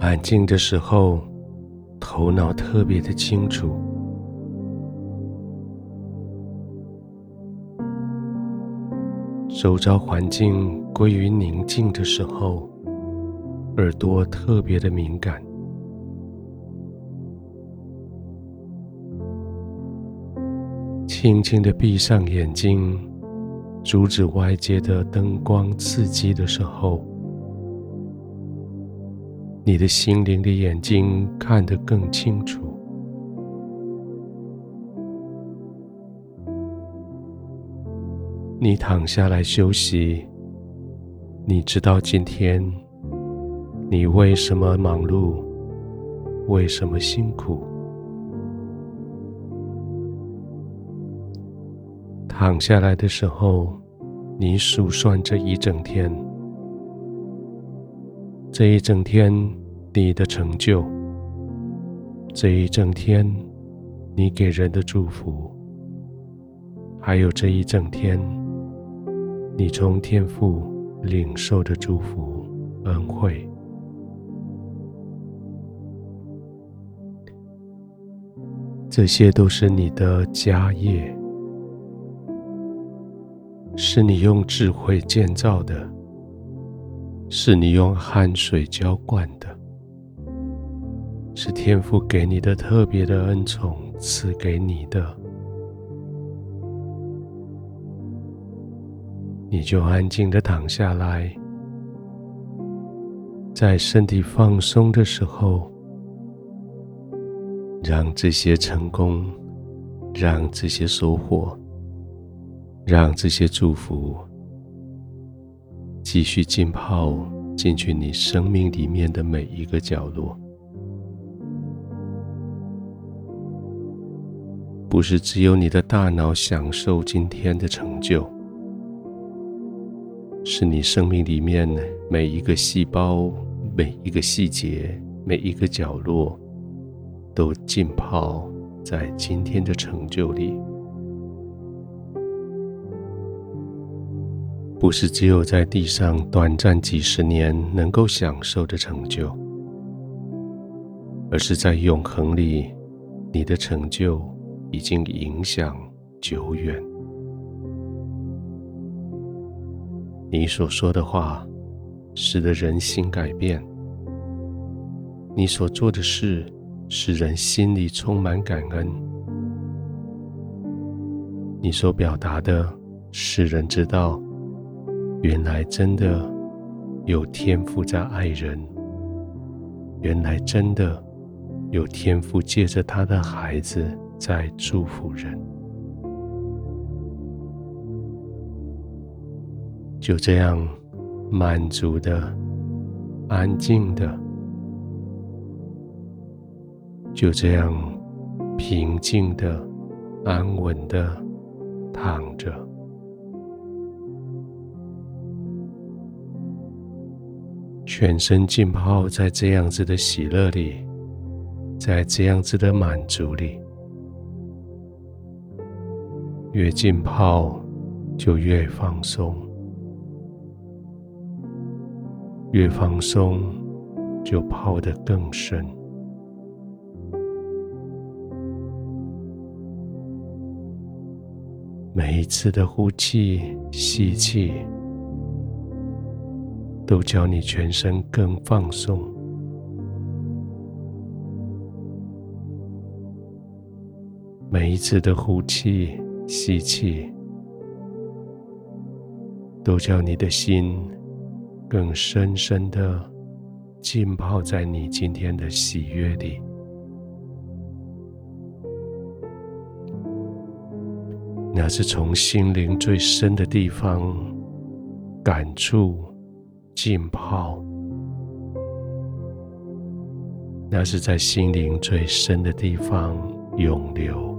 安静的时候，头脑特别的清楚。周遭环境归于宁静的时候，耳朵特别的敏感。轻轻的闭上眼睛，阻止外界的灯光刺激的时候，你的心灵的眼睛看得更清楚。你躺下来休息，你知道今天你为什么忙碌，为什么辛苦？躺下来的时候，你数算这一整天，这一整天你的成就，这一整天你给人的祝福，还有这一整天你从天父领受的祝福恩惠，这些都是你的家业。是你用智慧建造的，是你用汗水浇灌的，是天父给你的特别的恩宠赐给你的，你就安静的躺下来，在身体放松的时候，让这些成功，让这些收获。让这些祝福继续浸泡进去你生命里面的每一个角落，不是只有你的大脑享受今天的成就，是你生命里面每一个细胞、每一个细节、每一个角落都浸泡在今天的成就里。不是只有在地上短暂几十年能够享受的成就，而是在永恒里，你的成就已经影响久远。你所说的话，使得人心改变；你所做的事，使人心里充满感恩；你所表达的，使人知道。原来真的有天赋在爱人，原来真的有天赋借着他的孩子在祝福人。就这样满足的、安静的，就这样平静的、安稳的躺着。全身浸泡在这样子的喜乐里，在这样子的满足里，越浸泡就越放松，越放松就泡得更深。每一次的呼气、吸气。都叫你全身更放松。每一次的呼气、吸气，都叫你的心更深深的浸泡在你今天的喜悦里。那是从心灵最深的地方感触。浸泡，那是在心灵最深的地方永留，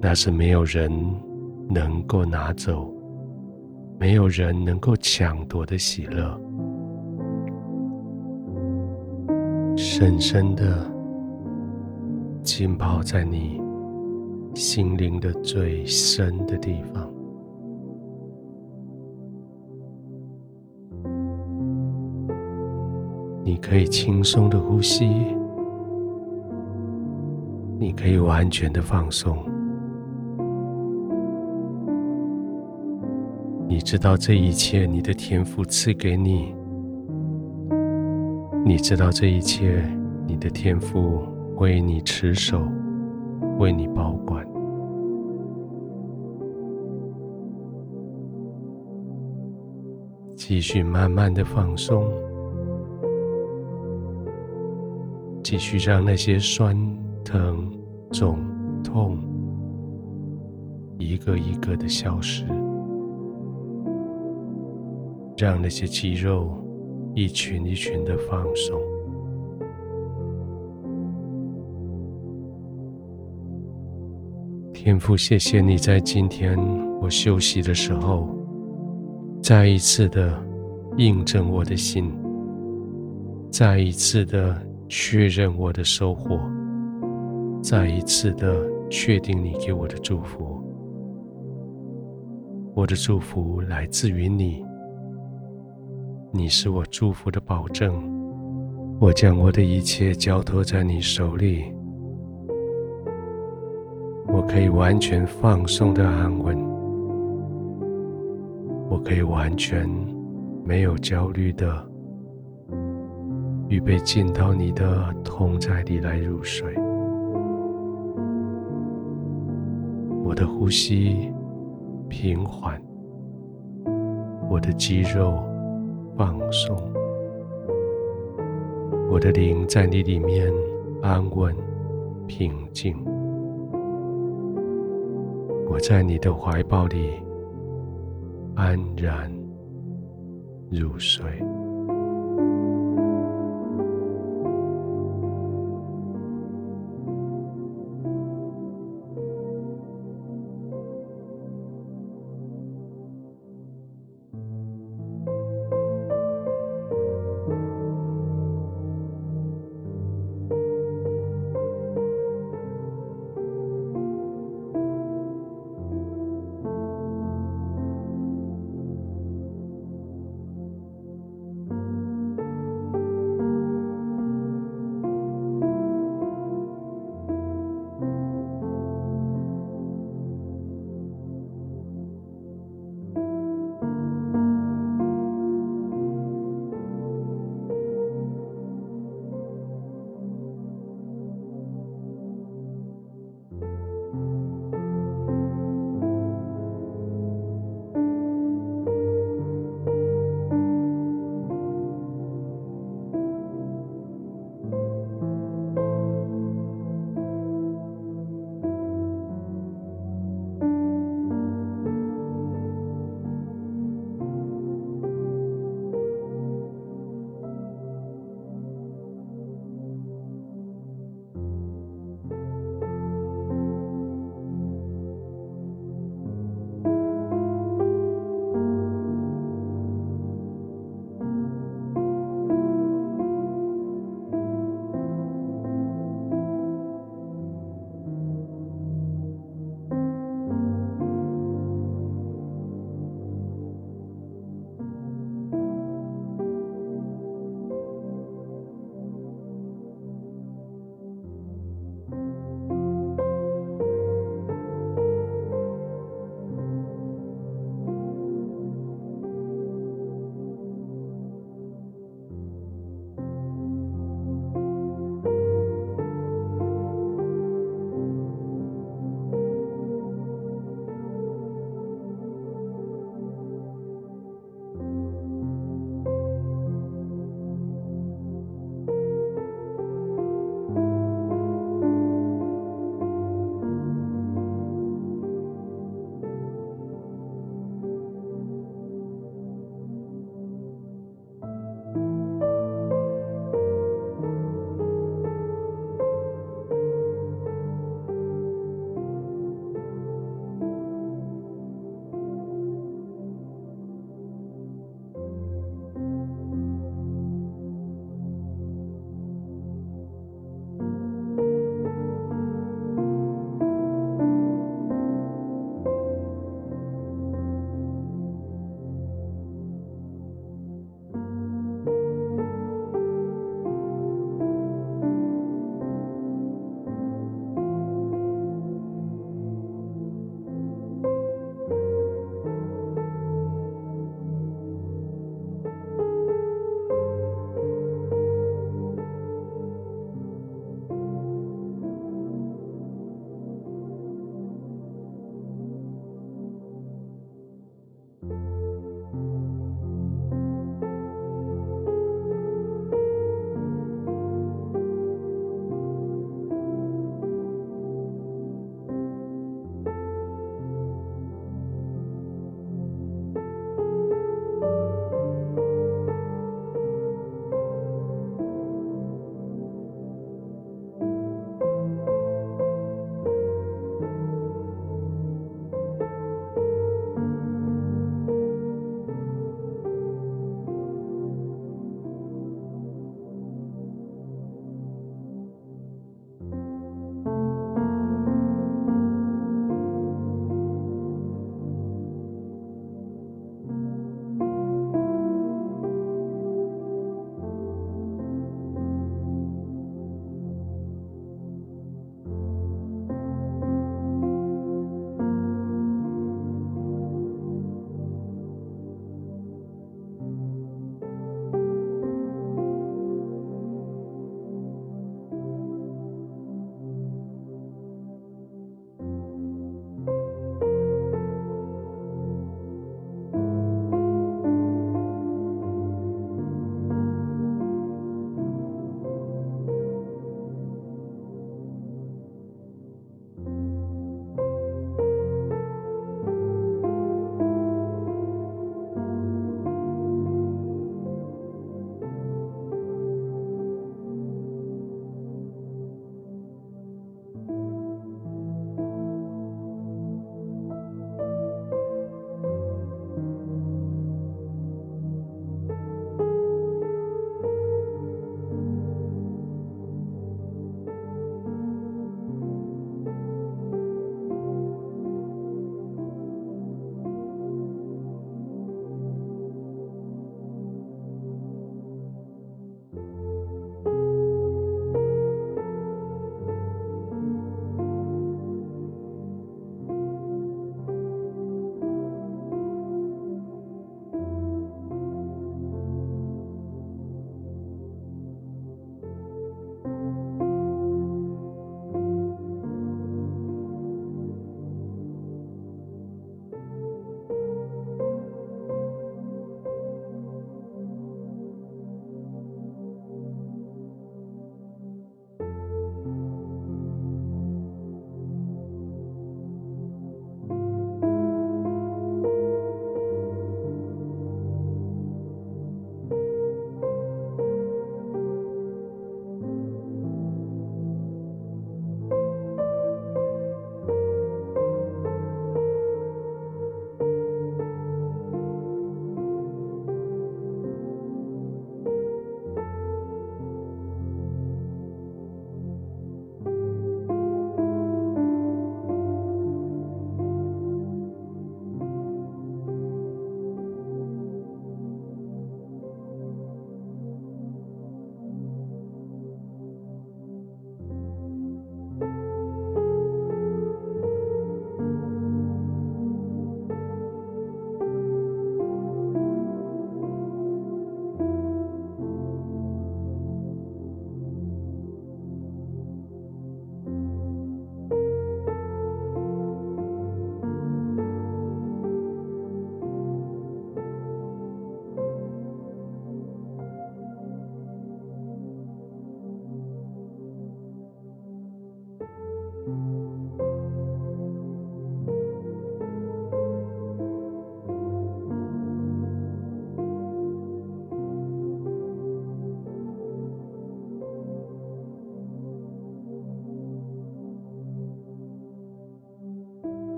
那是没有人能够拿走，没有人能够抢夺的喜乐，深深的浸泡在你心灵的最深的地方。可以轻松的呼吸，你可以完全的放松。你知道这一切，你的天赋赐给你。你知道这一切，你的天赋为你持守，为你保管。继续慢慢的放松，继续让那些酸疼、肿痛一个一个的消失，让那些肌肉。一群一群的放松，天父，谢谢你在今天我休息的时候，再一次的印证我的心，再一次的确认我的收获，再一次的确定你给我的祝福，我的祝福来自于你。你是我祝福的保证，我将我的一切交托在你手里，我可以完全放松的安稳，我可以完全没有焦虑的预备进到你的同在里来入睡，我的呼吸平缓，我的肌肉。放松，我的灵在你里面安稳平静。我在你的怀抱里安然入睡。